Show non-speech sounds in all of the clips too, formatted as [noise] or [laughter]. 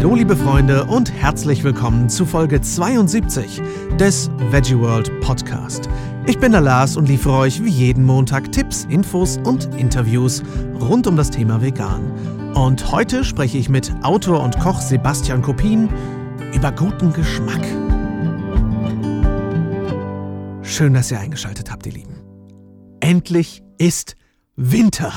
Hallo liebe Freunde und herzlich willkommen zu Folge 72 des Veggie World Podcast. Ich bin der Lars und liefere euch wie jeden Montag Tipps, Infos und Interviews rund um das Thema Vegan. Und heute spreche ich mit Autor und Koch Sebastian Kopin über guten Geschmack. Schön, dass ihr eingeschaltet habt, ihr Lieben. Endlich ist Winter.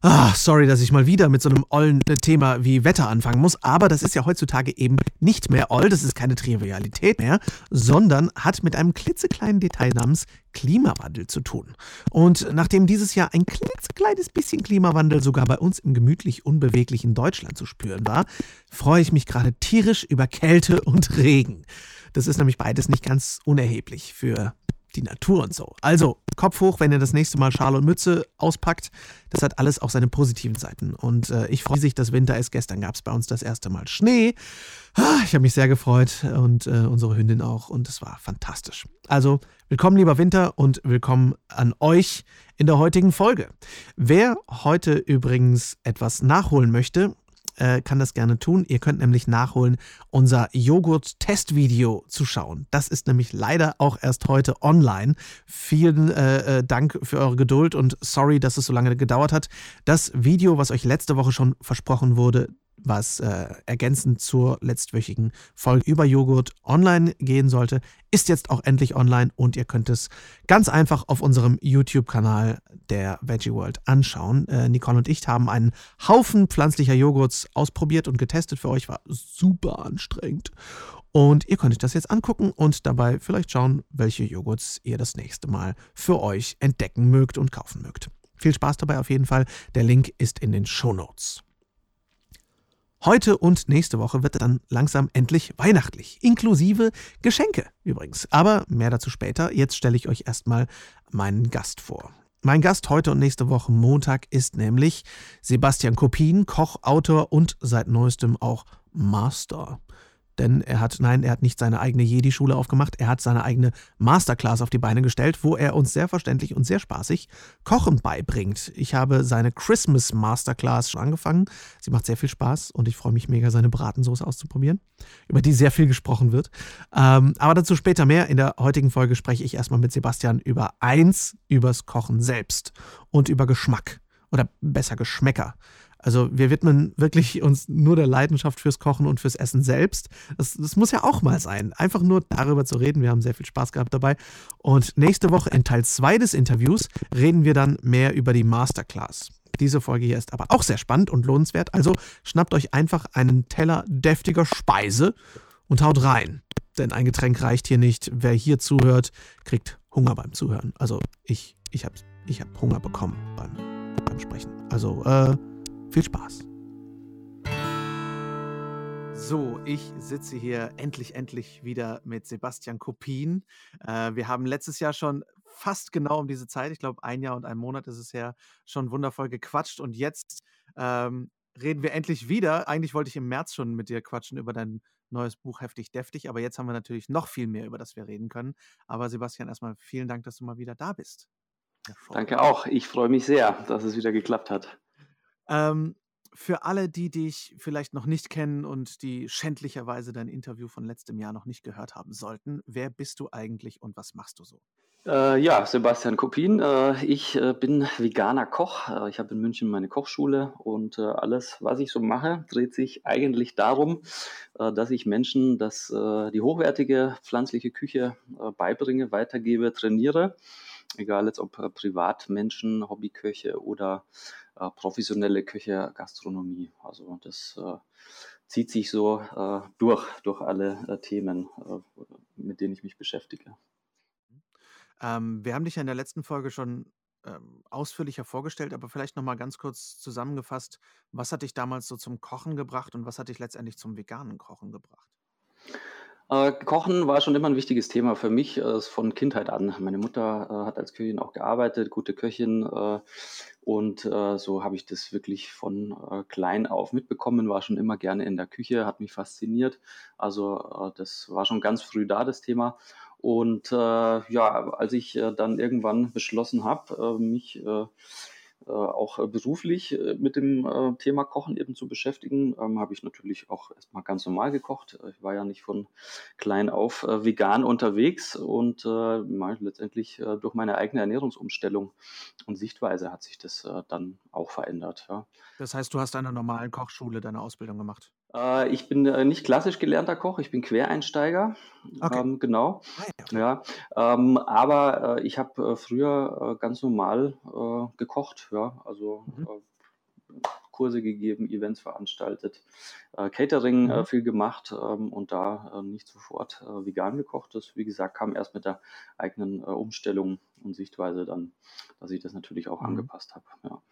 Ah, sorry, dass ich mal wieder mit so einem ollen Thema wie Wetter anfangen muss, aber das ist ja heutzutage eben nicht mehr oll, das ist keine Trivialität mehr, sondern hat mit einem klitzekleinen Detail namens Klimawandel zu tun. Und nachdem dieses Jahr ein klitzekleines bisschen Klimawandel sogar bei uns im gemütlich unbeweglichen Deutschland zu spüren war, freue ich mich gerade tierisch über Kälte und Regen. Das ist nämlich beides nicht ganz unerheblich für die Natur und so. Also, Kopf hoch, wenn ihr das nächste Mal Schal und Mütze auspackt. Das hat alles auch seine positiven Seiten. Und äh, ich freue mich, dass Winter ist. Gestern gab es bei uns das erste Mal Schnee. Ah, ich habe mich sehr gefreut und äh, unsere Hündin auch. Und es war fantastisch. Also, willkommen, lieber Winter, und willkommen an euch in der heutigen Folge. Wer heute übrigens etwas nachholen möchte, äh, kann das gerne tun. Ihr könnt nämlich nachholen, unser Joghurt-Testvideo zu schauen. Das ist nämlich leider auch erst heute online. Vielen äh, äh, Dank für eure Geduld und sorry, dass es so lange gedauert hat. Das Video, was euch letzte Woche schon versprochen wurde, was äh, ergänzend zur letztwöchigen Folge über Joghurt online gehen sollte, ist jetzt auch endlich online und ihr könnt es ganz einfach auf unserem YouTube-Kanal der Veggie World anschauen. Äh, Nicole und ich haben einen Haufen pflanzlicher Joghurts ausprobiert und getestet für euch, war super anstrengend. Und ihr könnt euch das jetzt angucken und dabei vielleicht schauen, welche Joghurts ihr das nächste Mal für euch entdecken mögt und kaufen mögt. Viel Spaß dabei auf jeden Fall. Der Link ist in den Show Notes. Heute und nächste Woche wird dann langsam endlich weihnachtlich, inklusive Geschenke übrigens. Aber mehr dazu später. Jetzt stelle ich euch erstmal meinen Gast vor. Mein Gast heute und nächste Woche Montag ist nämlich Sebastian Kopin, Koch, Autor und seit neuestem auch Master denn er hat, nein, er hat nicht seine eigene Jedi-Schule aufgemacht, er hat seine eigene Masterclass auf die Beine gestellt, wo er uns sehr verständlich und sehr spaßig Kochen beibringt. Ich habe seine Christmas Masterclass schon angefangen. Sie macht sehr viel Spaß und ich freue mich mega, seine Bratensoße auszuprobieren, über die sehr viel gesprochen wird. Ähm, aber dazu später mehr. In der heutigen Folge spreche ich erstmal mit Sebastian über eins, übers Kochen selbst und über Geschmack oder besser Geschmäcker. Also wir widmen wirklich uns nur der Leidenschaft fürs Kochen und fürs Essen selbst. Das, das, muss ja auch mal sein, einfach nur darüber zu reden. Wir haben sehr viel Spaß gehabt dabei. Und nächste Woche in Teil 2 des Interviews reden wir dann mehr über die Masterclass. Diese Folge hier ist aber auch sehr spannend und lohnenswert. Also schnappt euch einfach einen Teller deftiger Speise und haut rein. Denn ein Getränk reicht hier nicht. Wer hier zuhört, kriegt Hunger beim Zuhören. Also ich, ich habe ich hab Hunger bekommen beim, beim Sprechen. Also äh, viel Spaß! So, ich sitze hier endlich, endlich wieder mit Sebastian Kopin. Äh, wir haben letztes Jahr schon fast genau um diese Zeit, ich glaube ein Jahr und ein Monat ist es her, schon wundervoll gequatscht und jetzt ähm, reden wir endlich wieder. Eigentlich wollte ich im März schon mit dir quatschen über dein neues Buch Heftig Deftig, aber jetzt haben wir natürlich noch viel mehr, über das wir reden können. Aber Sebastian, erstmal vielen Dank, dass du mal wieder da bist. Danke auch. Ich freue mich sehr, dass es wieder geklappt hat. Ähm, für alle, die dich vielleicht noch nicht kennen und die schändlicherweise dein Interview von letztem Jahr noch nicht gehört haben sollten, wer bist du eigentlich und was machst du so? Äh, ja, Sebastian Kopin. Äh, ich äh, bin veganer Koch. Äh, ich habe in München meine Kochschule und äh, alles, was ich so mache, dreht sich eigentlich darum, äh, dass ich Menschen das, die hochwertige pflanzliche Küche beibringe, weitergebe, trainiere. Egal jetzt ob Privatmenschen, Hobbyköche oder äh, professionelle Köche, Gastronomie. Also das äh, zieht sich so äh, durch, durch alle äh, Themen, äh, mit denen ich mich beschäftige. Ähm, wir haben dich ja in der letzten Folge schon ähm, ausführlicher vorgestellt, aber vielleicht nochmal ganz kurz zusammengefasst, was hat dich damals so zum Kochen gebracht und was hat dich letztendlich zum veganen Kochen gebracht? Äh, Kochen war schon immer ein wichtiges Thema für mich äh, von Kindheit an. Meine Mutter äh, hat als Köchin auch gearbeitet, gute Köchin. Äh, und äh, so habe ich das wirklich von äh, klein auf mitbekommen, war schon immer gerne in der Küche, hat mich fasziniert. Also das war schon ganz früh da, das Thema. Und ja, als ich dann irgendwann beschlossen habe, mich äh, auch beruflich mit dem Thema Kochen eben zu beschäftigen, ähm, habe ich natürlich auch erstmal ganz normal gekocht. Ich war ja nicht von klein auf vegan unterwegs und letztendlich durch meine eigene Ernährungsumstellung und Sichtweise hat sich das dann auch verändert. Das heißt, du hast an einer normalen Kochschule deine Ausbildung gemacht? Äh, ich bin äh, nicht klassisch gelernter Koch, ich bin Quereinsteiger. Okay. Ähm, genau. Ah, ja, ähm, aber äh, ich habe äh, früher äh, ganz normal äh, gekocht, ja, also mhm. Kurse gegeben, Events veranstaltet, Catering mhm. viel gemacht ähm, und da nicht sofort vegan gekocht. Das, wie gesagt, kam erst mit der eigenen Umstellung und Sichtweise dann, dass ich das natürlich auch mhm. angepasst habe. Ja.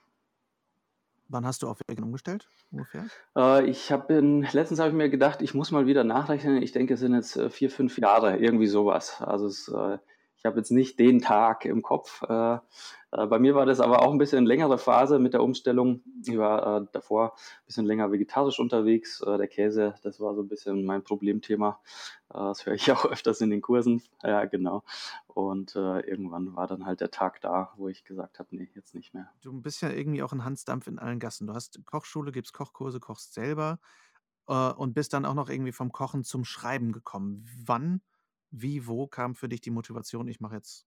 Wann hast du auf Vegan umgestellt ungefähr? Äh, ich habe letztens habe ich mir gedacht, ich muss mal wieder nachrechnen. Ich denke, es sind jetzt äh, vier, fünf Jahre, irgendwie sowas. Also es, äh, ich habe jetzt nicht den Tag im Kopf. Äh, äh, bei mir war das aber auch ein bisschen längere Phase mit der Umstellung. Ich war äh, davor ein bisschen länger vegetarisch unterwegs. Der Käse, das war so ein bisschen mein Problemthema. Äh, das höre ich [laughs] auch öfters in den Kursen. Ja, genau. Und äh, irgendwann war dann halt der Tag da, wo ich gesagt habe, nee, jetzt nicht mehr. Du bist ja irgendwie auch ein Hansdampf in allen Gassen. Du hast Kochschule, gibst Kochkurse, kochst selber äh, und bist dann auch noch irgendwie vom Kochen zum Schreiben gekommen. Wann, wie, wo kam für dich die Motivation, ich mache jetzt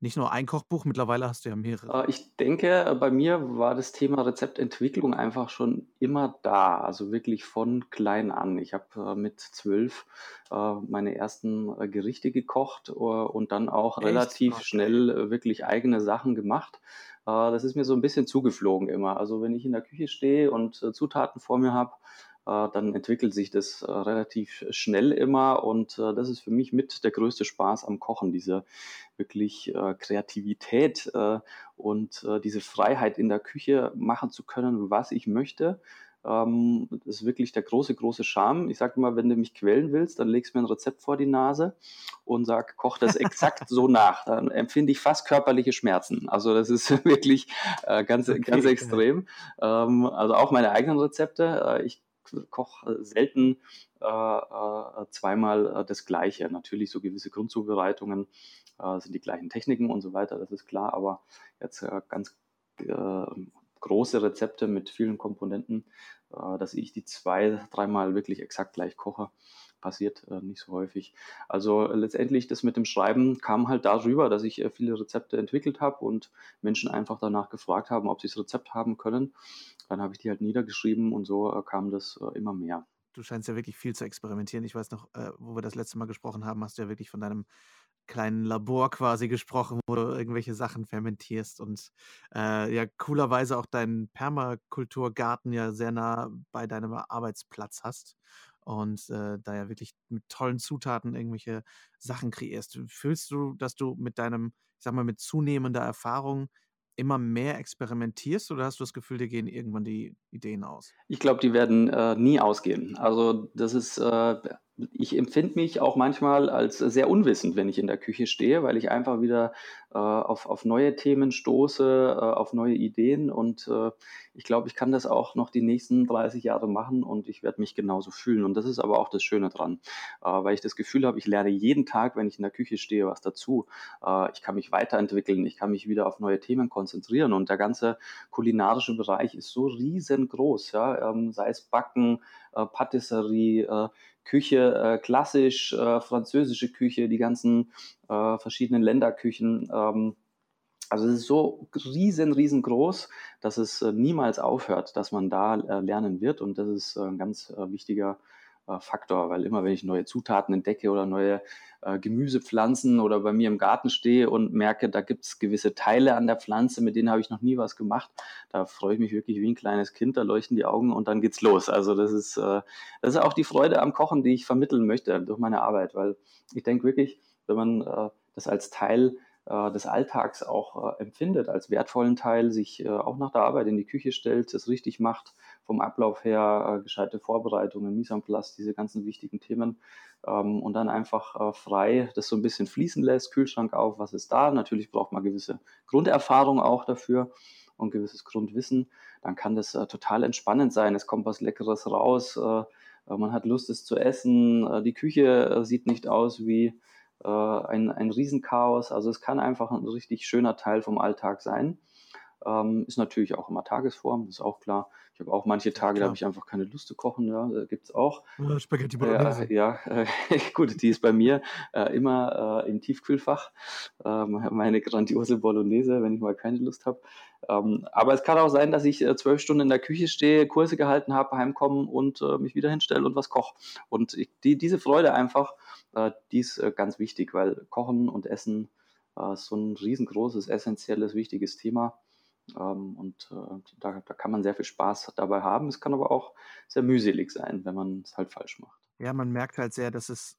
nicht nur ein Kochbuch, mittlerweile hast du ja mehrere. Äh, ich denke, äh, bei mir war das Thema Rezeptentwicklung einfach schon immer da, also wirklich von klein an. Ich habe äh, mit zwölf meine ersten Gerichte gekocht und dann auch Echt? relativ okay. schnell wirklich eigene Sachen gemacht. Das ist mir so ein bisschen zugeflogen immer. Also wenn ich in der Küche stehe und Zutaten vor mir habe, dann entwickelt sich das äh, relativ schnell immer und äh, das ist für mich mit der größte Spaß am Kochen, diese wirklich Kreativität und diese Freiheit in der Küche machen zu können, was ich möchte. Ähm, das ist wirklich der große, große Charme. Ich sage immer, wenn du mich quälen willst, dann legst du mir ein Rezept vor die Nase und sag, koch das exakt so [laughs] nach. Dann empfinde ich fast körperliche Schmerzen. Also das ist [laughs] wirklich ganz, okay, ganz extrem. Ähm, also auch meine eigenen Rezepte. ich koche selten äh, äh, zweimal äh, das Gleiche. Natürlich so gewisse Grundzubereitungen äh, sind die gleichen Techniken und so weiter, das ist klar, aber jetzt äh, ganz äh, große Rezepte mit vielen Komponenten, dass ich die zwei, dreimal wirklich exakt gleich koche, passiert äh, nicht so häufig. Also äh, letztendlich das mit dem Schreiben kam halt darüber, dass ich äh, viele Rezepte entwickelt habe und Menschen einfach danach gefragt haben, ob sie das Rezept haben können. Dann habe ich die halt niedergeschrieben und so äh, kam das äh, immer mehr. Du scheinst ja wirklich viel zu experimentieren. Ich weiß noch, äh, wo wir das letzte Mal gesprochen haben, hast du ja wirklich von deinem kleinen Labor quasi gesprochen, wo du irgendwelche Sachen fermentierst und äh, ja coolerweise auch deinen Permakulturgarten ja sehr nah bei deinem Arbeitsplatz hast und äh, da ja wirklich mit tollen Zutaten irgendwelche Sachen kreierst. Fühlst du, dass du mit deinem, ich sag mal, mit zunehmender Erfahrung immer mehr experimentierst oder hast du das Gefühl, dir gehen irgendwann die Ideen aus? Ich glaube, die werden äh, nie ausgehen. Also das ist äh, ich empfinde mich auch manchmal als sehr unwissend, wenn ich in der Küche stehe, weil ich einfach wieder äh, auf, auf neue Themen stoße, äh, auf neue Ideen. Und äh, ich glaube, ich kann das auch noch die nächsten 30 Jahre machen und ich werde mich genauso fühlen. Und das ist aber auch das Schöne dran, äh, weil ich das Gefühl habe, ich lerne jeden Tag, wenn ich in der Küche stehe, was dazu. Äh, ich kann mich weiterentwickeln, ich kann mich wieder auf neue Themen konzentrieren. Und der ganze kulinarische Bereich ist so riesengroß, ja, ähm, sei es Backen, äh, Patisserie, Küche, äh, klassisch, äh, französische Küche, die ganzen äh, verschiedenen Länderküchen. Ähm, also es ist so riesen, riesengroß, dass es äh, niemals aufhört, dass man da äh, lernen wird. Und das ist äh, ein ganz wichtiger äh, Faktor, weil immer wenn ich neue Zutaten entdecke oder neue äh, Gemüsepflanzen oder bei mir im Garten stehe und merke, da gibt es gewisse Teile an der Pflanze, mit denen habe ich noch nie was gemacht, da freue ich mich wirklich wie ein kleines Kind, da leuchten die Augen und dann geht's los. Also das ist, äh, das ist auch die Freude am Kochen, die ich vermitteln möchte durch meine Arbeit, weil ich denke wirklich, wenn man äh, das als Teil des Alltags auch äh, empfindet, als wertvollen Teil, sich äh, auch nach der Arbeit in die Küche stellt, es richtig macht, vom Ablauf her, gescheite Vorbereitungen, Mise en place, diese ganzen wichtigen Themen ähm, und dann einfach frei das so ein bisschen fließen lässt, Kühlschrank auf, was ist da. Natürlich braucht man gewisse Grunderfahrung auch dafür und gewisses Grundwissen. Dann kann das total entspannend sein. Es kommt was Leckeres raus. man hat Lust, es zu essen. die Küche sieht nicht aus wie äh, ein, ein Riesenchaos. Also es kann einfach ein richtig schöner Teil vom Alltag sein. Ähm, ist natürlich auch immer Tagesform, ist auch klar. Ich habe auch manche Tage, da habe ich einfach keine Lust zu kochen, ja, äh, gibt es auch. Ja, Spaghetti Bolognese. Ja, ja äh, [laughs] gut, die ist bei mir äh, immer äh, im Tiefkühlfach. Ähm, meine grandiose Bolognese, wenn ich mal keine Lust habe. Ähm, aber es kann auch sein, dass ich äh, zwölf Stunden in der Küche stehe, Kurse gehalten habe, heimkommen und äh, mich wieder hinstelle und was koche. Und ich, die, diese Freude einfach, die ist ganz wichtig, weil Kochen und Essen ist so ein riesengroßes, essentielles, wichtiges Thema. Ähm, und äh, da, da, kann man sehr viel Spaß dabei haben. Es kann aber auch sehr mühselig sein, wenn man es halt falsch macht. Ja, man merkt halt sehr, dass es,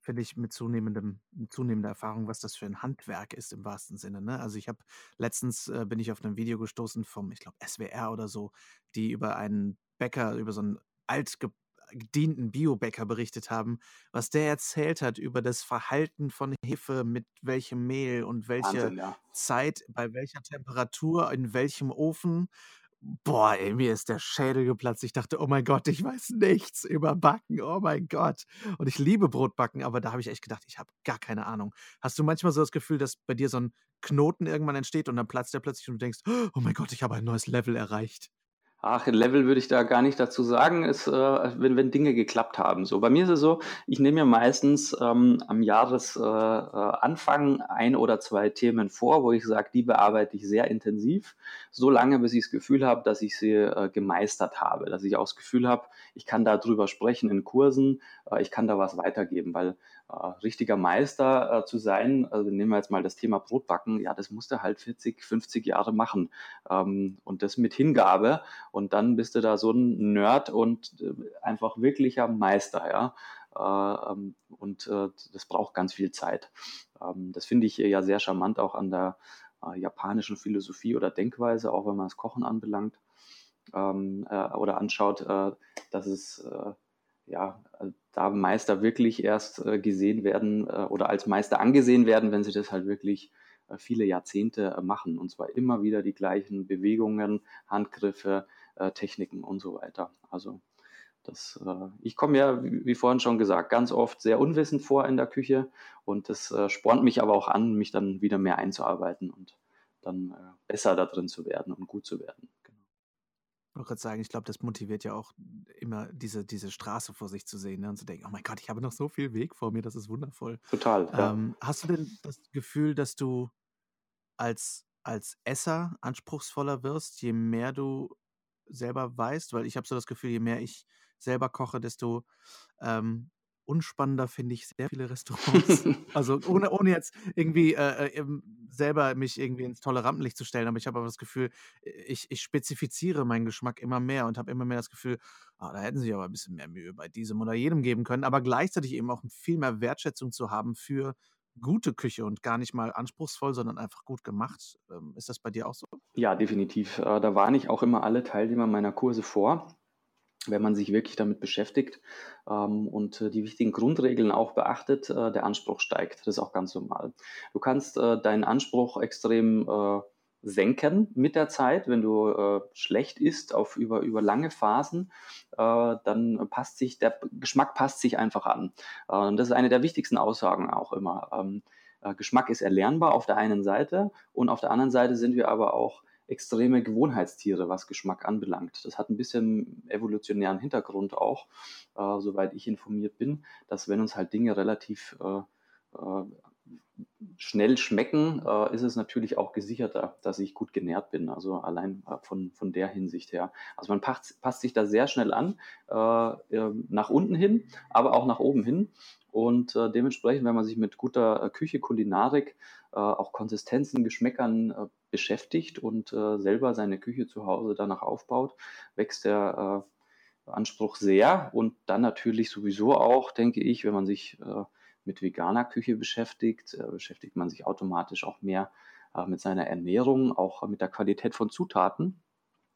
finde ich, mit zunehmendem, zunehmender Erfahrung, was das für ein Handwerk ist im wahrsten Sinne. Ne? Also ich habe letztens äh, bin ich auf ein Video gestoßen vom, ich glaube, SWR oder so, die über einen Bäcker, über so einen altge gedienten Biobäcker berichtet haben, was der erzählt hat über das Verhalten von Hefe, mit welchem Mehl und welche Wahnsinn, ja. Zeit, bei welcher Temperatur, in welchem Ofen. Boah, ey, mir ist der Schädel geplatzt. Ich dachte, oh mein Gott, ich weiß nichts über Backen. Oh mein Gott. Und ich liebe Brotbacken, aber da habe ich echt gedacht, ich habe gar keine Ahnung. Hast du manchmal so das Gefühl, dass bei dir so ein Knoten irgendwann entsteht und dann platzt der plötzlich und du denkst, oh mein Gott, ich habe ein neues Level erreicht? Ach, Level würde ich da gar nicht dazu sagen, ist, äh, wenn, wenn Dinge geklappt haben. So, bei mir ist es so, ich nehme mir meistens ähm, am Jahresanfang äh, ein oder zwei Themen vor, wo ich sage, die bearbeite ich sehr intensiv, so lange, bis ich das Gefühl habe, dass ich sie äh, gemeistert habe, dass ich auch das Gefühl habe, ich kann darüber sprechen in Kursen, äh, ich kann da was weitergeben, weil äh, richtiger Meister äh, zu sein, also nehmen wir jetzt mal das Thema Brotbacken, ja, das musst du halt 40, 50 Jahre machen ähm, und das mit Hingabe und dann bist du da so ein Nerd und äh, einfach wirklicher Meister, ja. Äh, ähm, und äh, das braucht ganz viel Zeit. Ähm, das finde ich ja sehr charmant auch an der äh, japanischen Philosophie oder Denkweise, auch wenn man das Kochen anbelangt ähm, oder anschaut, dass es ja, da Meister wirklich erst äh, gesehen werden äh, oder als Meister angesehen werden, wenn sie das halt wirklich äh, viele Jahrzehnte machen. Und zwar immer wieder die gleichen Bewegungen, Handgriffe, Techniken und so weiter. Also das, ich komme ja, wie vorhin schon gesagt, ganz oft sehr unwissend vor in der Küche und das spornt mich aber auch an, mich dann wieder mehr einzuarbeiten und dann besser da drin zu werden und gut zu werden. Ich wollte gerade sagen, ich glaube, das motiviert ja auch immer diese, diese Straße vor sich zu sehen ne? und zu denken, oh mein Gott, ich habe noch so viel Weg vor mir, das ist wundervoll. Total. Ja. Ähm, hast du denn das Gefühl, dass du als, als Esser anspruchsvoller wirst, je mehr du selber weißt? Weil ich habe so das Gefühl, je mehr ich selber koche, desto ähm, unspannender finde ich sehr viele Restaurants. [laughs] also ohne, ohne jetzt irgendwie äh, äh selber mich irgendwie ins tolle Rampenlicht zu stellen, aber ich habe aber das Gefühl, ich, ich spezifiziere meinen Geschmack immer mehr und habe immer mehr das Gefühl, ah, da hätten sie aber ein bisschen mehr Mühe bei diesem oder jedem geben können, aber gleichzeitig eben auch viel mehr Wertschätzung zu haben für gute Küche und gar nicht mal anspruchsvoll, sondern einfach gut gemacht. Ähm, ist das bei dir auch so? Ja, definitiv. Äh, da warne ich auch immer alle Teilnehmer meiner Kurse vor wenn man sich wirklich damit beschäftigt ähm, und äh, die wichtigen Grundregeln auch beachtet, äh, der Anspruch steigt. Das ist auch ganz normal. Du kannst äh, deinen Anspruch extrem äh, senken mit der Zeit, wenn du äh, schlecht isst auf über, über lange Phasen, äh, dann passt sich, der Geschmack passt sich einfach an. das ist eine der wichtigsten Aussagen auch immer. Ähm, Geschmack ist erlernbar auf der einen Seite und auf der anderen Seite sind wir aber auch extreme Gewohnheitstiere, was Geschmack anbelangt. Das hat ein bisschen evolutionären Hintergrund auch, äh, soweit ich informiert bin, dass wenn uns halt Dinge relativ äh, äh, schnell schmecken, äh, ist es natürlich auch gesicherter, dass ich gut genährt bin. Also allein äh, von, von der Hinsicht her. Also man passt, passt sich da sehr schnell an, nach unten hin, aber auch nach oben hin. Und dementsprechend, wenn man sich mit guter Küche, Kulinarik, auch Konsistenzen, Geschmäckern beschäftigt und äh, selber seine Küche zu Hause danach aufbaut, wächst der äh, Anspruch sehr und dann natürlich sowieso auch, denke ich, wenn man sich äh, mit veganer Küche beschäftigt, äh, beschäftigt man sich automatisch auch mehr äh, mit seiner Ernährung, auch mit der Qualität von Zutaten.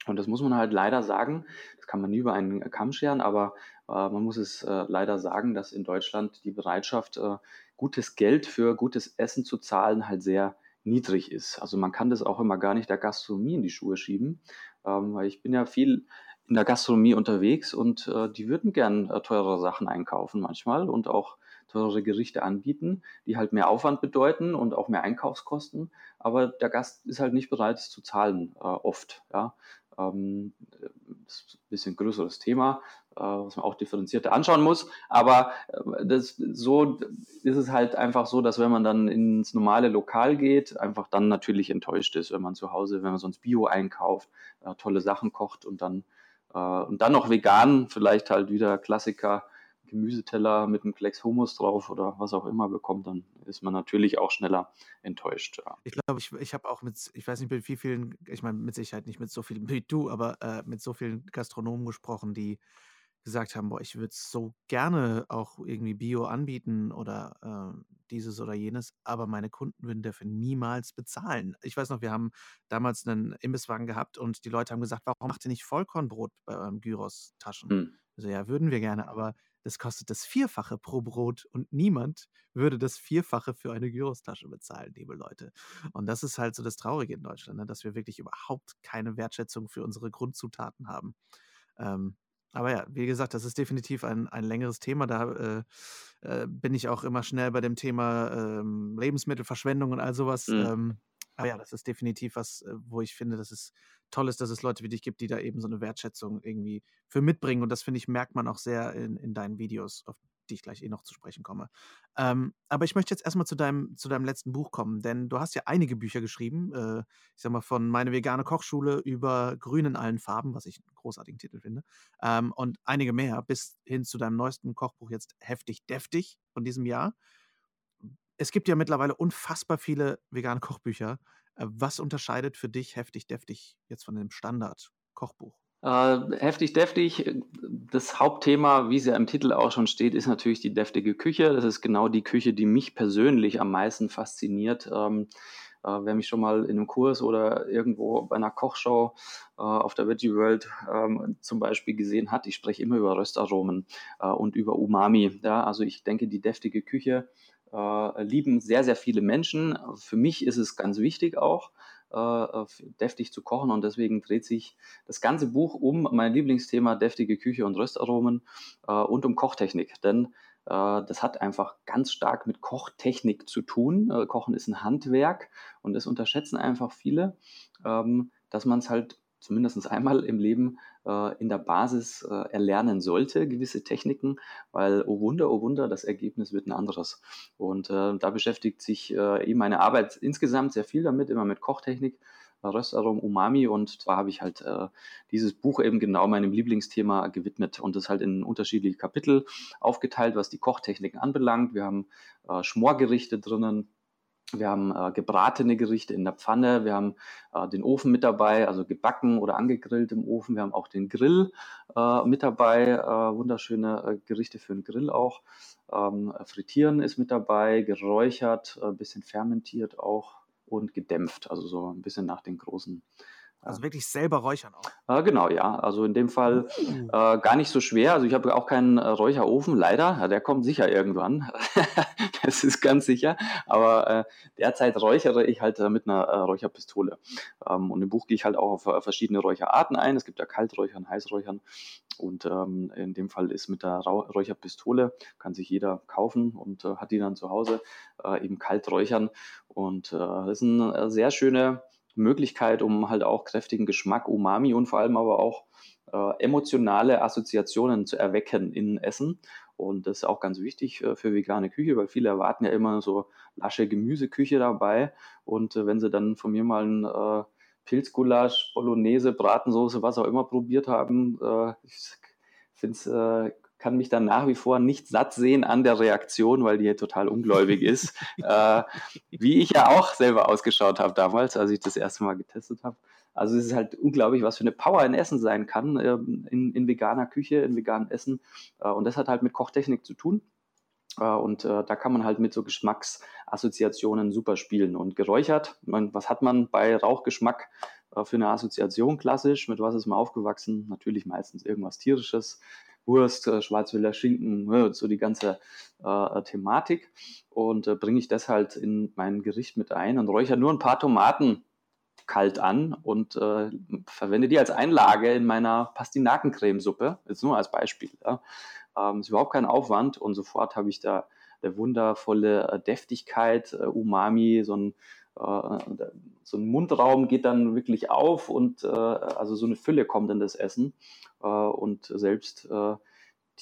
Und das muss man halt leider sagen, das kann man nie über einen Kamm scheren, aber äh, man muss es äh, leider sagen, dass in Deutschland die Bereitschaft, äh, gutes Geld für gutes Essen zu zahlen, halt sehr niedrig ist. Also man kann das auch immer gar nicht der Gastronomie in die Schuhe schieben, ähm, weil ich bin ja viel in der Gastronomie unterwegs und äh, die würden gern äh, teurere Sachen einkaufen manchmal und auch teurere Gerichte anbieten, die halt mehr Aufwand bedeuten und auch mehr Einkaufskosten. Aber der Gast ist halt nicht bereit, es zu zahlen, äh, oft. Ja. Ähm, das ist ein bisschen größeres Thema, was man auch differenzierter anschauen muss. Aber äh, das, so ist es halt einfach so, dass wenn man dann ins normale Lokal geht, einfach dann natürlich enttäuscht ist, wenn man zu Hause, wenn man sonst Bio einkauft, äh, tolle Sachen kocht und dann, äh, und dann noch vegan, vielleicht halt wieder Klassiker, Gemüseteller mit einem Klecks Hummus drauf oder was auch immer bekommt, dann ist man natürlich auch schneller enttäuscht. Ja. Ich glaube, ich, ich habe auch mit, ich weiß nicht mit wie vielen, ich meine mit Sicherheit nicht mit so vielen wie du, aber äh, mit so vielen Gastronomen gesprochen, die gesagt haben, boah, ich würde so gerne auch irgendwie Bio anbieten oder äh, dieses oder jenes, aber meine Kunden würden dafür niemals bezahlen. Ich weiß noch, wir haben damals einen Imbisswagen gehabt und die Leute haben gesagt, warum macht ihr nicht Vollkornbrot bei eurem Gyros-Taschen? Hm. Also ja, würden wir gerne, aber das kostet das Vierfache pro Brot und niemand würde das Vierfache für eine Gyros-Tasche bezahlen, liebe Leute. Und das ist halt so das Traurige in Deutschland, ne? dass wir wirklich überhaupt keine Wertschätzung für unsere Grundzutaten haben. Ähm, aber ja, wie gesagt, das ist definitiv ein, ein längeres Thema. Da äh, äh, bin ich auch immer schnell bei dem Thema ähm, Lebensmittelverschwendung und all sowas. Mhm. Ähm, aber ja, das ist definitiv was, äh, wo ich finde, dass es toll ist, dass es Leute wie dich gibt, die da eben so eine Wertschätzung irgendwie für mitbringen. Und das finde ich, merkt man auch sehr in, in deinen Videos, auf die ich gleich eh noch zu sprechen komme. Ähm, aber ich möchte jetzt erstmal zu deinem, zu deinem letzten Buch kommen, denn du hast ja einige Bücher geschrieben. Äh, ich sag mal, von Meine vegane Kochschule über Grün in allen Farben, was ich einen großartigen Titel finde. Ähm, und einige mehr, bis hin zu deinem neuesten Kochbuch jetzt Heftig Deftig von diesem Jahr. Es gibt ja mittlerweile unfassbar viele vegane Kochbücher. Äh, was unterscheidet für dich Heftig Deftig jetzt von dem Standard-Kochbuch? Äh, heftig, deftig. Das Hauptthema, wie es ja im Titel auch schon steht, ist natürlich die deftige Küche. Das ist genau die Küche, die mich persönlich am meisten fasziniert. Ähm, äh, wer mich schon mal in einem Kurs oder irgendwo bei einer Kochshow äh, auf der Veggie World ähm, zum Beispiel gesehen hat, ich spreche immer über Röstaromen äh, und über Umami. Ja? Also ich denke, die deftige Küche äh, lieben sehr, sehr viele Menschen. Für mich ist es ganz wichtig auch. Äh, deftig zu kochen und deswegen dreht sich das ganze Buch um mein Lieblingsthema deftige Küche und Röstaromen äh, und um Kochtechnik, denn äh, das hat einfach ganz stark mit Kochtechnik zu tun. Kochen ist ein Handwerk und das unterschätzen einfach viele, ähm, dass man es halt zumindest einmal im Leben äh, in der Basis äh, erlernen sollte, gewisse Techniken, weil, oh Wunder, oh Wunder, das Ergebnis wird ein anderes. Und äh, da beschäftigt sich äh, eben meine Arbeit insgesamt sehr viel damit, immer mit Kochtechnik. Röstarom Umami und zwar habe ich halt äh, dieses Buch eben genau meinem Lieblingsthema gewidmet und das halt in unterschiedliche Kapitel aufgeteilt, was die Kochtechniken anbelangt. Wir haben äh, Schmorgerichte drinnen, wir haben äh, gebratene Gerichte in der Pfanne, wir haben äh, den Ofen mit dabei, also gebacken oder angegrillt im Ofen. Wir haben auch den Grill äh, mit dabei, äh, wunderschöne äh, Gerichte für den Grill auch. Ähm, Frittieren ist mit dabei, geräuchert, ein äh, bisschen fermentiert auch und gedämpft, also so ein bisschen nach den großen also wirklich selber räuchern auch. Äh, genau, ja. Also in dem Fall uh. äh, gar nicht so schwer. Also ich habe auch keinen äh, Räucherofen, leider. Ja, der kommt sicher irgendwann. [laughs] das ist ganz sicher. Aber äh, derzeit räuchere ich halt äh, mit einer äh, Räucherpistole. Ähm, und im Buch gehe ich halt auch auf verschiedene Räucherarten ein. Es gibt ja Kalträuchern, Heißräuchern. Und ähm, in dem Fall ist mit der Räucherpistole, kann sich jeder kaufen und hat die dann zu Hause eben kalt räuchern. Und das ist eine sehr schöne Möglichkeit, um halt auch kräftigen Geschmack, Umami und vor allem aber auch äh, emotionale Assoziationen zu erwecken in Essen. Und das ist auch ganz wichtig äh, für vegane Küche, weil viele erwarten ja immer so lasche Gemüseküche dabei. Und äh, wenn sie dann von mir mal ein äh, Pilzgulasch, Bolognese, Bratensoße, was auch immer probiert haben, äh, [laughs] ich finde es äh, kann mich dann nach wie vor nicht satt sehen an der Reaktion, weil die ja total ungläubig ist. [laughs] äh, wie ich ja auch selber ausgeschaut habe damals, als ich das erste Mal getestet habe. Also es ist halt unglaublich, was für eine Power in Essen sein kann, äh, in, in, veganer Küche, in veganem Essen. Äh, und das hat halt mit Kochtechnik zu tun. Äh, und äh, da kann man halt mit so Geschmacksassoziationen super spielen. Und geräuchert, man, was hat man bei Rauchgeschmack äh, für eine Assoziation klassisch? Mit was ist man aufgewachsen? Natürlich meistens irgendwas Tierisches. Wurst, äh, Schwarzwälder Schinken, ne, so die ganze äh, Thematik. Und äh, bringe ich das halt in mein Gericht mit ein und räuchere nur ein paar Tomaten kalt an und äh, verwende die als Einlage in meiner Pastinakencremesuppe. Jetzt nur als Beispiel. Ja. Ähm, ist überhaupt kein Aufwand und sofort habe ich da der wundervolle Deftigkeit, Umami, so ein so ein Mundraum geht dann wirklich auf und also so eine Fülle kommt in das Essen und selbst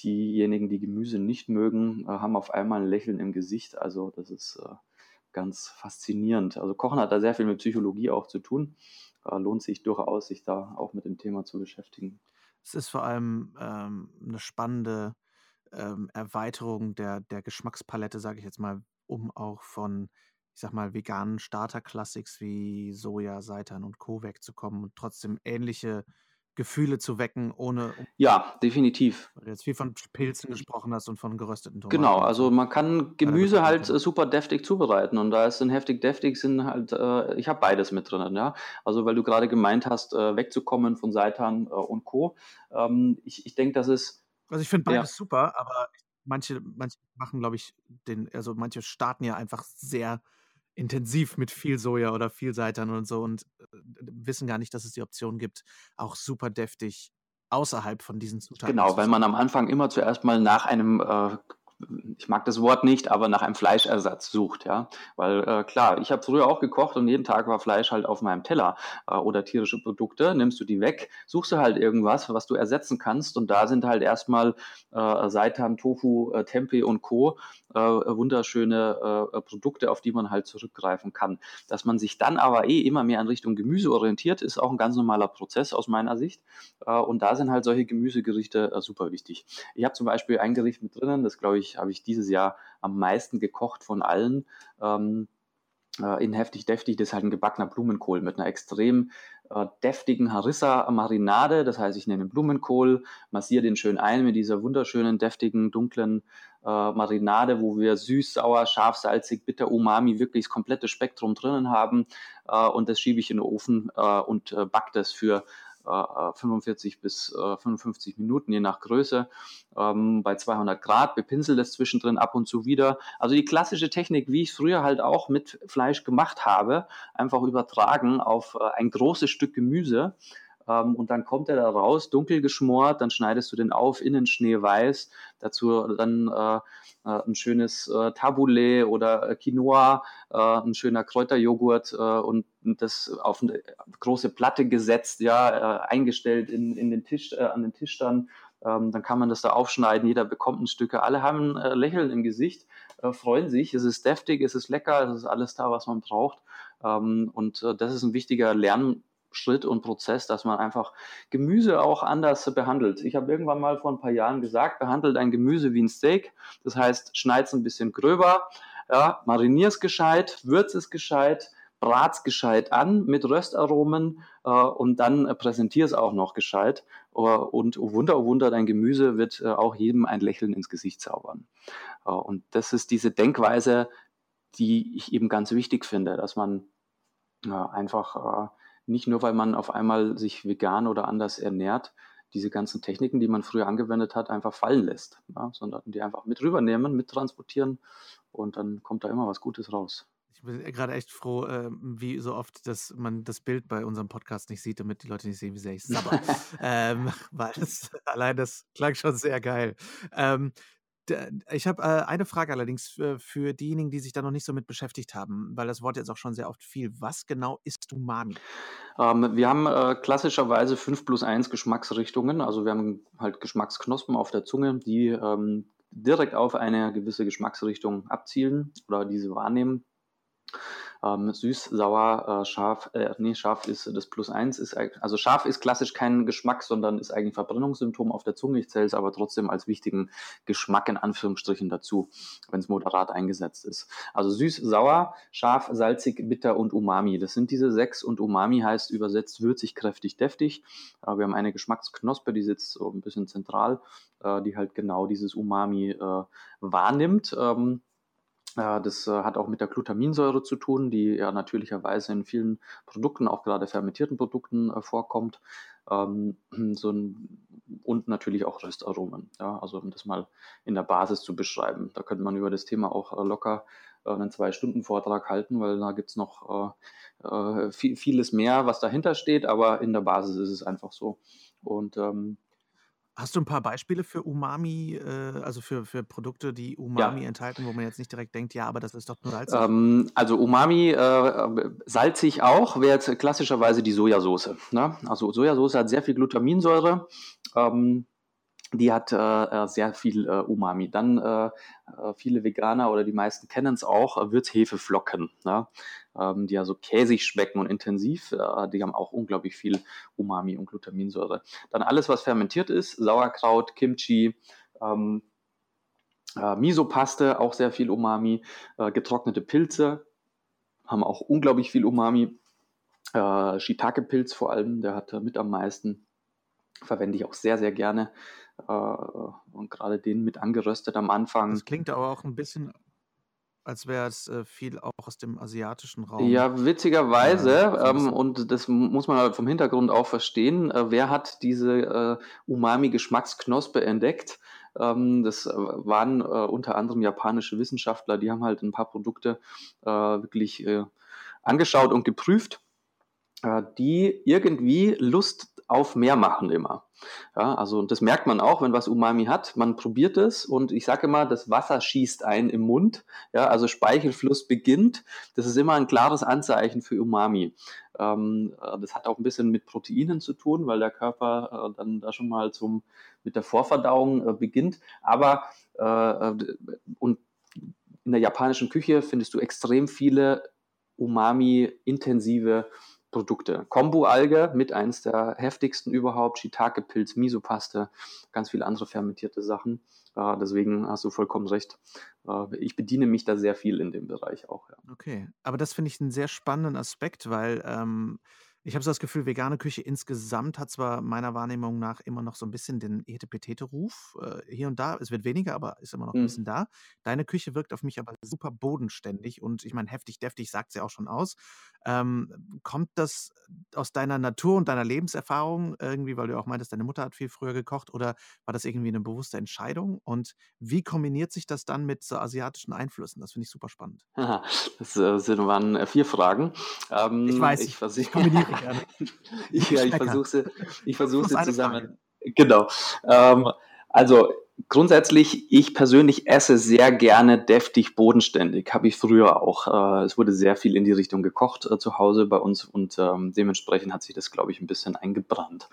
diejenigen, die Gemüse nicht mögen, haben auf einmal ein Lächeln im Gesicht. Also das ist ganz faszinierend. Also Kochen hat da sehr viel mit Psychologie auch zu tun. Äh, lohnt sich durchaus, sich da auch mit dem Thema zu beschäftigen. Es ist vor allem ähm, eine spannende ähm, Erweiterung der, der Geschmackspalette, sage ich jetzt mal, um auch von, ich sag mal, veganen Starter-Classics wie Soja, Seitan und Co. wegzukommen und trotzdem ähnliche Gefühle zu wecken, ohne. Ja, definitiv. Weil du jetzt viel von Pilzen gesprochen hast und von gerösteten Tomaten. Genau, also man kann Gemüse halt super deftig zubereiten und da ist ein heftig deftig sind halt, äh, ich habe beides mit drinnen, ja. Also weil du gerade gemeint hast, äh, wegzukommen von Seitan äh, und Co. Ähm, ich ich denke, das ist. Also ich finde beides ja. super, aber manche, manche machen, glaube ich, den, also manche starten ja einfach sehr intensiv mit viel Soja oder viel Seitan und so und äh, wissen gar nicht, dass es die Option gibt, auch super deftig außerhalb von diesen Zutaten. Genau, weil man am Anfang immer zuerst mal nach einem äh, ich mag das Wort nicht, aber nach einem Fleischersatz sucht, ja. Weil äh, klar, ich habe früher auch gekocht und jeden Tag war Fleisch halt auf meinem Teller äh, oder tierische Produkte, nimmst du die weg, suchst du halt irgendwas, was du ersetzen kannst und da sind halt erstmal äh, Seitan, Tofu, äh, Tempeh und Co. Äh, wunderschöne äh, Produkte, auf die man halt zurückgreifen kann. Dass man sich dann aber eh immer mehr in Richtung Gemüse orientiert, ist auch ein ganz normaler Prozess aus meiner Sicht und da sind halt solche Gemüsegerichte super wichtig. Ich habe zum Beispiel ein Gericht mit drinnen, das glaube ich ich, habe ich dieses Jahr am meisten gekocht von allen. Ähm, äh, in heftig deftig, das ist halt ein gebackener Blumenkohl mit einer extrem äh, deftigen Harissa-Marinade. Das heißt, ich nehme Blumenkohl, massiere den schön ein mit dieser wunderschönen, deftigen, dunklen äh, Marinade, wo wir süß, sauer, scharf, salzig, bitter, umami, wirklich das komplette Spektrum drinnen haben. Äh, und das schiebe ich in den Ofen äh, und äh, backe das für 45 bis 55 Minuten, je nach Größe, ähm, bei 200 Grad, bepinselt es zwischendrin ab und zu wieder. Also die klassische Technik, wie ich es früher halt auch mit Fleisch gemacht habe, einfach übertragen auf äh, ein großes Stück Gemüse. Ähm, und dann kommt er da raus, dunkel geschmort, dann schneidest du den auf, innen schneeweiß, dazu dann äh, äh, ein schönes äh, Tabbouleh oder äh, Quinoa, äh, ein schöner Kräuterjoghurt äh, und das auf eine große Platte gesetzt, ja, eingestellt in, in den Tisch, an den Tisch dann. Ähm, dann kann man das da aufschneiden, jeder bekommt ein Stück. Alle haben ein Lächeln im Gesicht, freuen sich, es ist deftig, es ist lecker, es ist alles da, was man braucht. Ähm, und das ist ein wichtiger Lern Schritt und Prozess, dass man einfach Gemüse auch anders behandelt. Ich habe irgendwann mal vor ein paar Jahren gesagt, behandelt ein Gemüse wie ein Steak. Das heißt, schneid es ein bisschen gröber, ja, marinier es gescheit, würz es gescheit, brat's gescheit an mit Röstaromen äh, und dann äh, es auch noch gescheit. Uh, und oh Wunder, oh Wunder, dein Gemüse wird äh, auch jedem ein Lächeln ins Gesicht zaubern. Äh, und das ist diese Denkweise, die ich eben ganz wichtig finde, dass man einfach äh, nicht nur, weil man auf einmal sich vegan oder anders ernährt, diese ganzen Techniken, die man früher angewendet hat, einfach fallen lässt, ja, sondern die einfach mit rübernehmen, mit transportieren und dann kommt da immer was Gutes raus. Ich bin gerade echt froh, äh, wie so oft, dass man das Bild bei unserem Podcast nicht sieht, damit die Leute nicht sehen, wie sehr ich sabber. [laughs] ähm, [laughs] weil das, allein das klang schon sehr geil. Ähm, ich habe äh, eine Frage allerdings für, für, diejenigen, die sich da noch nicht so mit beschäftigt haben, weil das Wort jetzt auch schon sehr oft fiel. Was genau ist Umami? Ähm, wir haben äh, klassischerweise 5 plus 1 Geschmacksrichtungen. Also wir haben halt Geschmacksknospen auf der Zunge, die ähm, direkt auf eine gewisse Geschmacksrichtung abzielen oder diese wahrnehmen. Ähm, süß, sauer, äh, scharf, äh, nee, scharf ist das Plus eins, ist, also scharf ist klassisch kein Geschmack, sondern ist eigentlich Verbrennungssymptom auf der Zunge. Ich zähle es aber trotzdem als wichtigen Geschmack in Anführungsstrichen dazu, wenn es moderat eingesetzt ist. Also süß, sauer, scharf, salzig, bitter und Umami. Das sind diese sechs und Umami heißt übersetzt würzig, kräftig, deftig. Äh, wir haben eine Geschmacksknospe, die sitzt so ein bisschen zentral, äh, die halt genau dieses Umami äh, wahrnimmt. Ähm, das äh, hat auch mit der Glutaminsäure zu tun, die ja natürlicherweise in vielen Produkten, auch gerade fermentierten Produkten, äh, vorkommt. Ähm, [clears throat] so ein, und natürlich auch Röstaromen. Ja, also um das mal in der Basis zu beschreiben. Da könnte man über das Thema auch äh, locker einen Zwei-Stunden-Vortrag halten, weil da gibt es noch vieles mehr, was dahinter steht, aber in der Basis ist es einfach so. Und ähm, Hast du ein paar Beispiele für Umami, äh, also für für Produkte, die Umami Ja. enthalten, wo man jetzt nicht direkt denkt: „Ja, aber das ist doch nur salzig?“ Ähm, also Umami, äh, äh, salzig auch, wäre jetzt klassischerweise die Sojasauce. Ne? Also Sojasauce hat sehr viel Glutaminsäure. Ähm, die hat äh, äh sehr viel äh, Umami. Dann äh, äh, viele Veganer oder die meisten kennen es auch, äh, Würzhefeflocken, ne? ähm, die ja so käsig schmecken und intensiv. Die haben auch unglaublich viel Umami und Glutaminsäure. Dann alles, was fermentiert ist, Sauerkraut, Kimchi, ähm, äh, Miso-Paste, auch sehr viel Umami, getrocknete Pilze haben auch unglaublich viel Umami. Shiitake-Pilz vor allem, der hat mit am meisten verwende ich auch sehr, sehr gerne. Äh, und gerade den mit angeröstet am Anfang. Das klingt aber auch ein bisschen, als wäre es äh, viel auch aus dem asiatischen Raum. Ja, witzigerweise, äh, ähm, und das muss man halt vom Hintergrund auch verstehen, äh, wer hat diese äh, Umami-Geschmacksknospe entdeckt? Ähm, das waren äh, unter anderem japanische Wissenschaftler, die haben halt ein paar Produkte äh, wirklich angeschaut und geprüft, die irgendwie Lust auf mehr machen immer. Ja, also und das merkt man auch, wenn was Umami hat. Man probiert es und ich sage immer, das Wasser schießt ein im Mund. Ja, also Speichelfluss beginnt. Das ist immer ein klares Anzeichen für Umami. Ähm, äh, das hat auch ein bisschen mit Proteinen zu tun, weil der Körper äh, dann da schon mal zum mit der Vorverdauung äh, beginnt. Aber äh, äh und in der japanischen Küche findest du extrem viele Umami-intensive Produkte. Kombu-Alge mit eins der heftigsten überhaupt, Shiitake-Pilz, Miso-Paste, ganz viele andere fermentierte Sachen. Äh, deswegen hast du vollkommen recht. Äh, ich bediene mich da sehr viel in dem Bereich auch. Ja. Okay, aber das finde ich einen sehr spannenden Aspekt, weil ähm, ich habe so das Gefühl, vegane Küche insgesamt hat zwar meiner Wahrnehmung nach immer noch so ein bisschen den Etepetete-Ruf, äh, hier und da. Es wird weniger, aber ist immer noch ein Mhm. bisschen da. Deine Küche wirkt auf mich aber super bodenständig und ich meine, heftig deftig sagt sie auch schon aus. Ähm, kommt das aus deiner Natur und deiner Lebenserfahrung irgendwie, weil du auch meintest, deine Mutter hat viel früher gekocht oder war das irgendwie eine bewusste Entscheidung? Und wie kombiniert sich das dann mit so asiatischen Einflüssen? Das finde ich super spannend. [laughs] Das äh, sind, waren äh, vier Fragen. Ähm, ich weiß, ich, ich kombiniere gerne. [laughs] ich, ja, ich versuche sie, ich versuche sie zusammen. Frage. Genau. Ähm, also grundsätzlich, ich persönlich esse sehr gerne deftig, bodenständig. Habe ich früher auch. Äh, es wurde sehr viel in die Richtung gekocht äh, zu Hause bei uns und ähm, dementsprechend hat sich das, glaube ich, ein bisschen eingebrannt.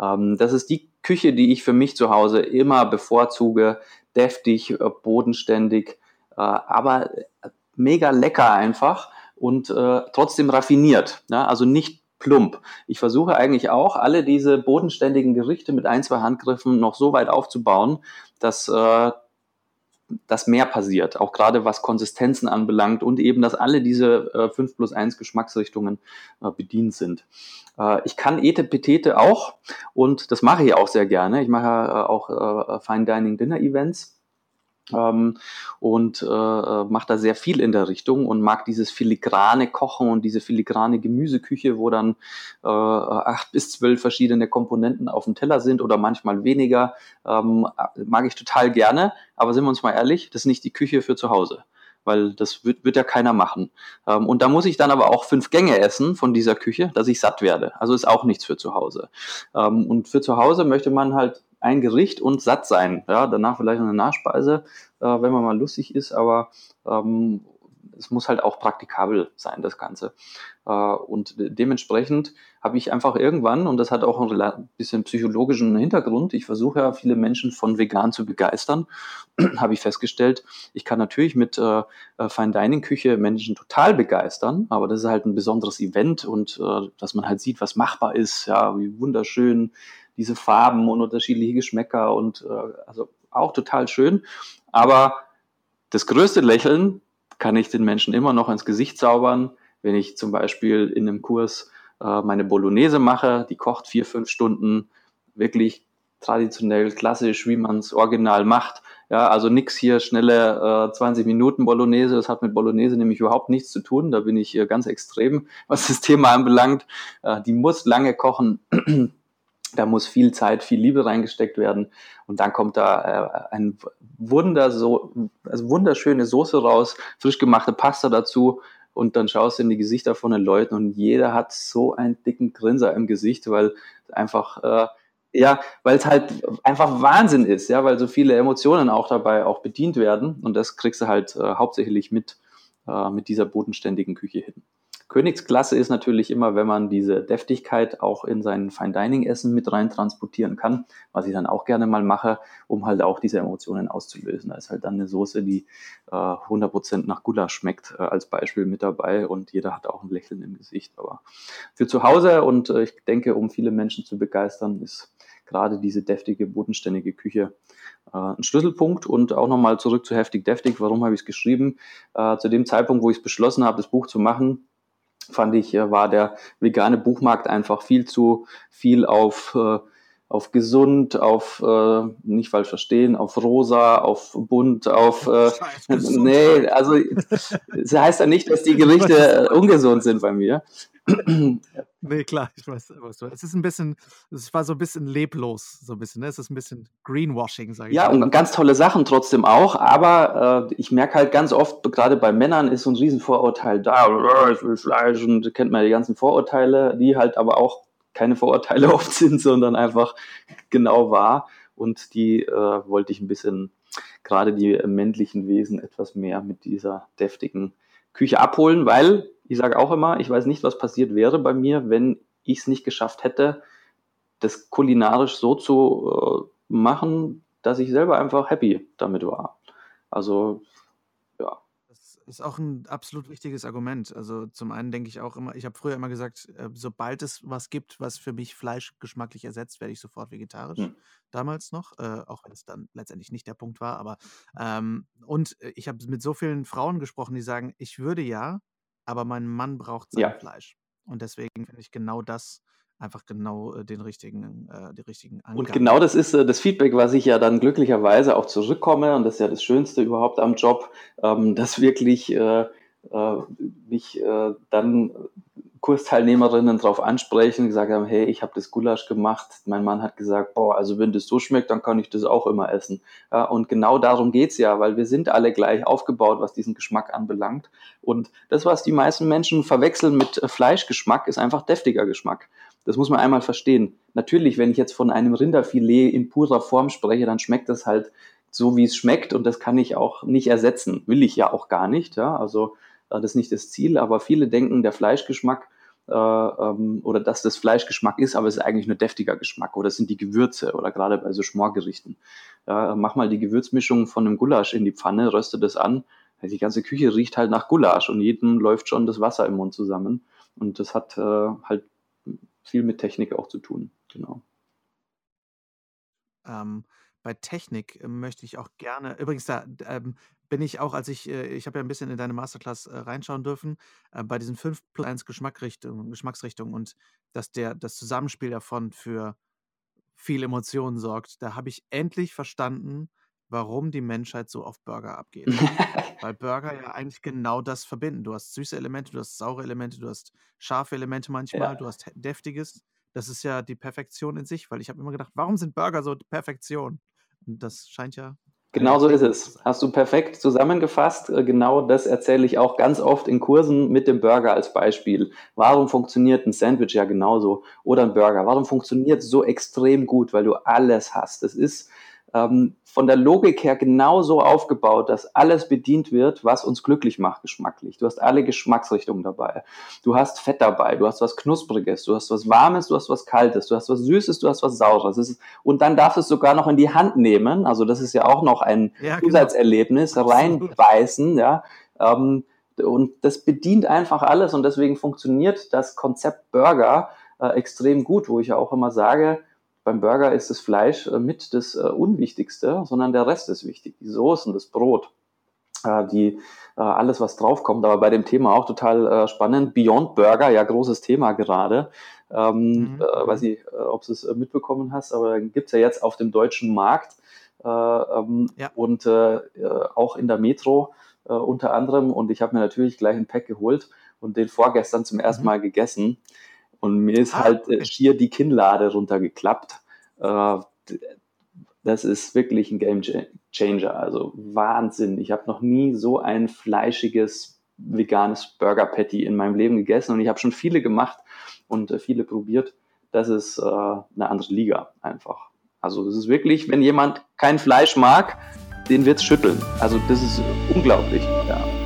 Ähm, das ist die Küche, die ich für mich zu Hause immer bevorzuge. Deftig, äh, bodenständig, äh, aber mega lecker einfach und äh, trotzdem raffiniert. Ja? Also nicht plump. Ich versuche eigentlich auch, alle diese bodenständigen Gerichte mit ein, zwei Handgriffen noch so weit aufzubauen, dass äh, dass mehr passiert, auch gerade was Konsistenzen anbelangt und eben, dass alle diese äh, 5 plus 1 Geschmacksrichtungen äh, bedient sind. Äh, ich kann Ete Petete auch und das mache ich auch sehr gerne. Ich mache äh, auch äh, Fine Dining Dinner Events ähm, und äh, äh, macht da sehr viel in der Richtung und mag dieses filigrane Kochen und diese filigrane Gemüseküche, wo dann äh, acht bis zwölf verschiedene Komponenten auf dem Teller sind oder manchmal weniger, ähm, mag ich total gerne. Aber sind wir uns mal ehrlich, das ist nicht die Küche für zu Hause weil das wird, wird ja keiner machen. Ähm, und da muss ich dann aber auch fünf Gänge essen von dieser Küche, dass ich satt werde. Also ist auch nichts für zu Hause. Ähm, und für zu Hause möchte man halt ein Gericht und satt sein. Ja, danach vielleicht eine Nachspeise, äh, wenn man mal lustig ist, aber ähm, es muss halt auch praktikabel sein, das Ganze. Äh, und dementsprechend habe ich einfach irgendwann, und das hat auch ein bisschen psychologischen Hintergrund, ich versuche ja viele Menschen von vegan zu begeistern, [clears throat] habe ich festgestellt, ich kann natürlich mit äh, äh, Fine Dining Küche Menschen total begeistern, aber das ist halt ein besonderes Event und dass man halt sieht, was machbar ist, ja, wie wunderschön diese Farben und unterschiedliche Geschmäcker und äh, also auch total schön. Aber das größte Lächeln kann ich den Menschen immer noch ins Gesicht zaubern, wenn ich zum Beispiel in einem Kurs äh, meine Bolognese mache, die kocht vier, fünf Stunden, wirklich traditionell, klassisch, wie man es original macht. Ja, also nix hier schnelle äh, 20 Minuten Bolognese. Das hat mit Bolognese nämlich überhaupt nichts zu tun. Da bin ich äh, ganz extrem, was das Thema anbelangt. Äh, die muss lange kochen. Da muss viel Zeit, viel Liebe reingesteckt werden. Und dann kommt da äh, ein Wunder, so, also wunderschöne Soße raus, frisch gemachte Pasta dazu. Und dann schaust du in die Gesichter von den Leuten und jeder hat so einen dicken Grinser im Gesicht, weil einfach äh, Ja, weil es halt einfach Wahnsinn ist, ja, weil so viele Emotionen auch dabei auch bedient werden und das kriegst du halt äh, hauptsächlich mit, äh, mit dieser bodenständigen Küche hin. Königsklasse ist natürlich immer, wenn man diese Deftigkeit auch in sein Fine Dining Essen mit rein transportieren kann, was ich dann auch gerne mal mache, um halt auch diese Emotionen auszulösen. Da ist halt dann eine Soße, die äh, 100% nach Gulasch schmeckt, äh, als Beispiel mit dabei und jeder hat auch ein Lächeln im Gesicht. Aber für zu Hause und äh, ich denke, um viele Menschen zu begeistern, ist gerade diese deftige, bodenständige Küche äh, ein Schlüsselpunkt und auch nochmal zurück zu heftig deftig. Warum habe ich es geschrieben? Äh, zu dem Zeitpunkt, wo ich es beschlossen habe, das Buch zu machen, fand ich, äh, war der vegane Buchmarkt einfach viel zu viel auf, äh, auf gesund, auf, äh, nicht falsch verstehen, auf rosa, auf bunt, auf, äh, [laughs] nee, also, das heißt ja nicht, dass die Gerichte ungesund sind bei mir. [clears throat] nee, klar, ich weiß, was du. Es ist ein bisschen, es war so ein bisschen leblos, so ein bisschen, ne? Es ist ein bisschen Greenwashing, sage ich Ja, mal. und ganz tolle Sachen trotzdem auch, aber äh, ich merke halt ganz oft, gerade bei Männern ist so ein Riesenvorurteil da, ich will Fleisch und kennt man die ganzen Vorurteile, die halt aber auch keine Vorurteile [laughs] oft sind, sondern einfach genau wahr. Und die äh, wollte ich ein bisschen, gerade die männlichen Wesen, etwas mehr mit dieser deftigen Küche abholen, weil ich sage auch immer, ich weiß nicht, was passiert wäre bei mir, wenn ich es nicht geschafft hätte, das kulinarisch so zu äh, machen, dass ich selber einfach happy damit war. Also ist auch ein absolut wichtiges Argument. Also zum einen denke ich auch immer, ich habe früher immer gesagt, äh, sobald es was gibt, was für mich Fleisch geschmacklich ersetzt, werde ich sofort vegetarisch. Hm. Damals noch, äh, auch wenn es dann letztendlich nicht der Punkt war. Aber ähm, und äh, ich habe mit so vielen Frauen gesprochen, die sagen, ich würde ja, aber mein Mann braucht sein ja. Fleisch. Und deswegen finde ich genau das einfach genau äh, den richtigen, äh, die richtigen Angaben. Und genau das ist äh, das Feedback, was ich ja dann glücklicherweise auch zurückkomme, und das ist ja das Schönste überhaupt am Job, ähm, dass wirklich äh, äh mich äh, dann Kursteilnehmerinnen darauf ansprechen, gesagt haben, hey, ich habe das Gulasch gemacht. Mein Mann hat gesagt, boah, also wenn das so schmeckt, dann kann ich das auch immer essen. Ja, und genau darum geht's ja, weil wir sind alle gleich aufgebaut, was diesen Geschmack anbelangt. Und das, was die meisten Menschen verwechseln mit Fleischgeschmack, ist einfach deftiger Geschmack. Das muss man einmal verstehen. Natürlich, wenn ich jetzt von einem Rinderfilet in purer Form spreche, dann schmeckt das halt so, wie es schmeckt und das kann ich auch nicht ersetzen. Will ich ja auch gar nicht. Ja? Also äh, das ist nicht das Ziel, aber viele denken, der Fleischgeschmack äh, ähm, oder dass das Fleischgeschmack ist, aber es ist eigentlich nur deftiger Geschmack oder es sind die Gewürze oder gerade bei so Schmorgerichten. Ja, mach mal die Gewürzmischung von einem Gulasch in die Pfanne, röste das an. Die ganze Küche riecht halt nach Gulasch und jedem läuft schon das Wasser im Mund zusammen. Und das hat äh, halt viel mit Technik auch zu tun. Genau. Ähm, bei Technik äh, möchte ich auch gerne, übrigens, da ähm, bin ich auch, als ich, äh, ich habe ja ein bisschen in deine Masterclass äh, reinschauen dürfen, äh, bei diesen 5 plus 1 Geschmackrichtung, Geschmacksrichtungen und dass der, das Zusammenspiel davon für viel Emotionen sorgt, da habe ich endlich verstanden, warum die Menschheit so auf Burger abgeht. [laughs] Weil Burger ja eigentlich genau das verbinden. Du hast süße Elemente, du hast saure Elemente, du hast scharfe Elemente manchmal, ja. du hast deftiges. Das ist ja die Perfektion in sich, weil ich habe immer gedacht, warum sind Burger so Perfektion? Und das scheint ja. Genau so ist es. Hast du perfekt zusammengefasst. Äh, genau das erzähle ich auch ganz oft in Kursen mit dem Burger als Beispiel. Warum funktioniert ein Sandwich ja genauso oder ein Burger? Warum funktioniert so extrem gut? Weil du alles hast. Es ist ähm, von der Logik her genauso aufgebaut, dass alles bedient wird, was uns glücklich macht geschmacklich. Du hast alle Geschmacksrichtungen dabei. Du hast Fett dabei, du hast was Knuspriges, du hast was Warmes, du hast was Kaltes, du hast was Süßes, du hast was Saures. Ist, und dann darfst du es sogar noch in die Hand nehmen. Also das ist ja auch noch ein ja, genau. Zusatzerlebnis, reinbeißen, ja. Ähm, und das bedient einfach alles und deswegen funktioniert das Konzept Burger äh, extrem gut, wo ich ja auch immer sage, beim Burger ist das Fleisch äh, mit das äh, Unwichtigste, sondern der Rest ist wichtig. Die Soßen, das Brot, äh, die, alles, was draufkommt. Aber bei dem Thema auch total spannend. Beyond Burger, ja, großes Thema gerade. Ähm, mhm. äh, weiß nicht, ob du es mitbekommen hast, aber gibt es ja jetzt auf dem deutschen Markt äh, ähm, ja. und äh, auch in der Metro unter anderem. Und ich habe mir natürlich gleich ein Pack geholt und den vorgestern zum ersten mhm. Mal gegessen. Und mir ist ah, halt äh, schier die Kinnlade runtergeklappt. Äh, das ist wirklich ein Game Changer. Also Wahnsinn. Ich habe noch nie so ein fleischiges veganes Burger Patty in meinem Leben gegessen und ich habe schon viele gemacht und äh, viele probiert. das ist äh, eine andere Liga einfach. Also das ist wirklich, wenn jemand kein Fleisch mag, den wird es schütteln. Also das ist unglaublich. Ja.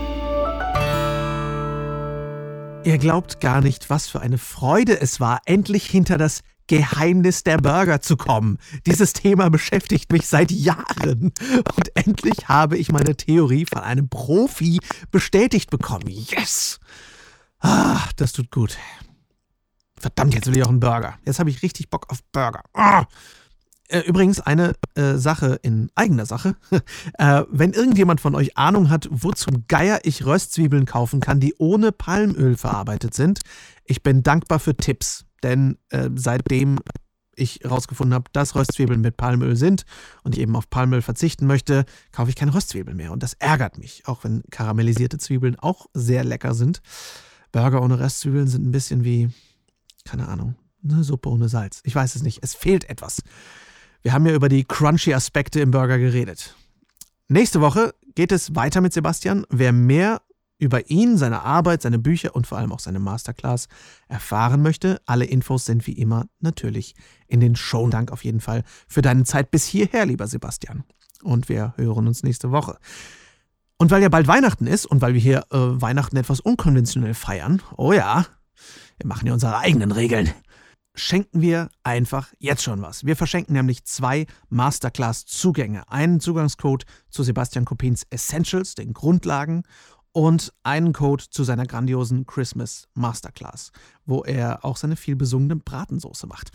Ihr glaubt gar nicht, was für eine Freude es war, endlich hinter das Geheimnis der Burger zu kommen. Dieses Thema beschäftigt mich seit Jahren. Und endlich habe ich meine Theorie von einem Profi bestätigt bekommen. Yes! Ah, das tut gut. Verdammt, jetzt will ich auch einen Burger. Jetzt habe ich richtig Bock auf Burger. Ah. Äh, übrigens eine äh, Sache in eigener Sache. [laughs] äh, wenn irgendjemand von euch Ahnung hat, wo zum Geier ich Röstzwiebeln kaufen kann, die ohne Palmöl verarbeitet sind, ich bin dankbar für Tipps. Denn äh, seitdem ich herausgefunden habe, dass Röstzwiebeln mit Palmöl sind und ich eben auf Palmöl verzichten möchte, kaufe ich keine Röstzwiebeln mehr. Und das ärgert mich, auch wenn karamellisierte Zwiebeln auch sehr lecker sind. Burger ohne Röstzwiebeln sind ein bisschen wie, keine Ahnung, eine Suppe ohne Salz. Ich weiß es nicht. Es fehlt etwas. Wir haben ja über die crunchy Aspekte im Burger geredet. Nächste Woche geht es weiter mit Sebastian. Wer mehr über ihn, seine Arbeit, seine Bücher und vor allem auch seine Masterclass erfahren möchte, alle Infos sind wie immer natürlich in den Show. Dank auf jeden Fall für deine Zeit bis hierher, lieber Sebastian. Und wir hören uns nächste Woche. Und weil ja bald Weihnachten ist und weil wir hier äh, Weihnachten etwas unkonventionell feiern, oh ja, wir machen ja unsere eigenen Regeln schenken wir einfach jetzt schon was. Wir verschenken nämlich zwei Masterclass-Zugänge. Einen Zugangscode zu Sebastian Kopins Essentials, den Grundlagen, und einen Code zu seiner grandiosen Christmas Masterclass, wo er auch seine vielbesungene Bratensoße macht.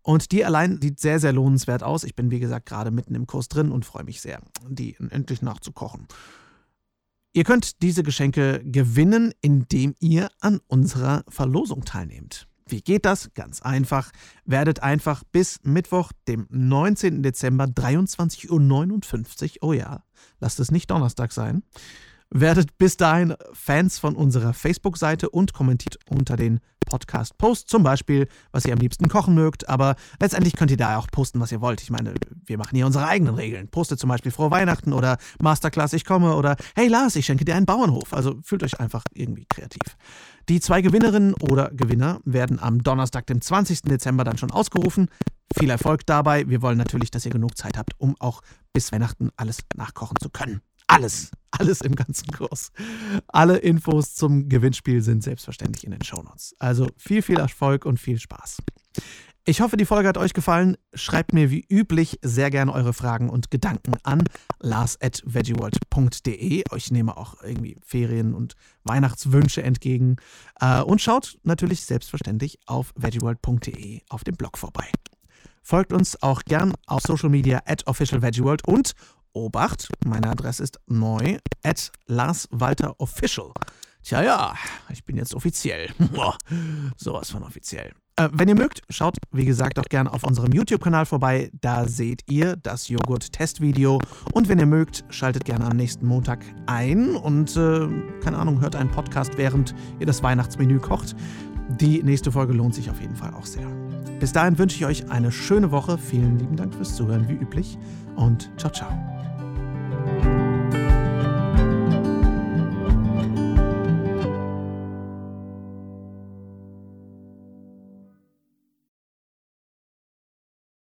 Und die allein sieht sehr, sehr lohnenswert aus. Ich bin, wie gesagt, gerade mitten im Kurs drin und freue mich sehr, die endlich nachzukochen. Ihr könnt diese Geschenke gewinnen, indem ihr an unserer Verlosung teilnehmt. Wie geht das? Ganz einfach. Werdet einfach bis Mittwoch, dem 19. Dezember, 23.59 Uhr, oh ja, lasst es nicht Donnerstag sein, werdet bis dahin Fans von unserer Facebook-Seite und kommentiert unter den Podcast-Post zum Beispiel, was ihr am liebsten kochen mögt. Aber letztendlich könnt ihr da auch posten, was ihr wollt. Ich meine, wir machen hier unsere eigenen Regeln. Postet zum Beispiel Frohe Weihnachten oder Masterclass, ich komme oder Hey Lars, ich schenke dir einen Bauernhof. Also fühlt euch einfach irgendwie kreativ. Die zwei Gewinnerinnen oder Gewinner werden am Donnerstag, dem 20. Dezember, dann schon ausgerufen. Viel Erfolg dabei. Wir wollen natürlich, dass ihr genug Zeit habt, um auch bis Weihnachten alles nachkochen zu können. Alles, alles im ganzen Kurs. Alle Infos zum Gewinnspiel sind selbstverständlich in den Shownotes. Also viel, viel Erfolg und viel Spaß. Ich hoffe, die Folge hat euch gefallen. Schreibt mir wie üblich sehr gerne eure Fragen und Gedanken an lars.veggieworld.de. Ich nehme auch irgendwie Ferien- und Weihnachtswünsche entgegen. Äh, und schaut natürlich selbstverständlich auf veggieworld.de auf dem Blog vorbei. Folgt uns auch gern auf Social Media at officialveggieworld und Obacht, meine Adresse ist neu, at Lars Walter Official. Tja, ja, ich bin jetzt offiziell. [laughs] Sowas von offiziell. Äh, wenn ihr mögt, schaut wie gesagt auch gerne auf unserem YouTube-Kanal vorbei. Da seht ihr das Joghurt-Testvideo. Und wenn ihr mögt, schaltet gerne am nächsten Montag ein und, äh, keine Ahnung, hört einen Podcast, während ihr das Weihnachtsmenü kocht. Die nächste Folge lohnt sich auf jeden Fall auch sehr. Bis dahin wünsche ich euch eine schöne Woche. Vielen lieben Dank fürs Zuhören, wie üblich. Und ciao, ciao.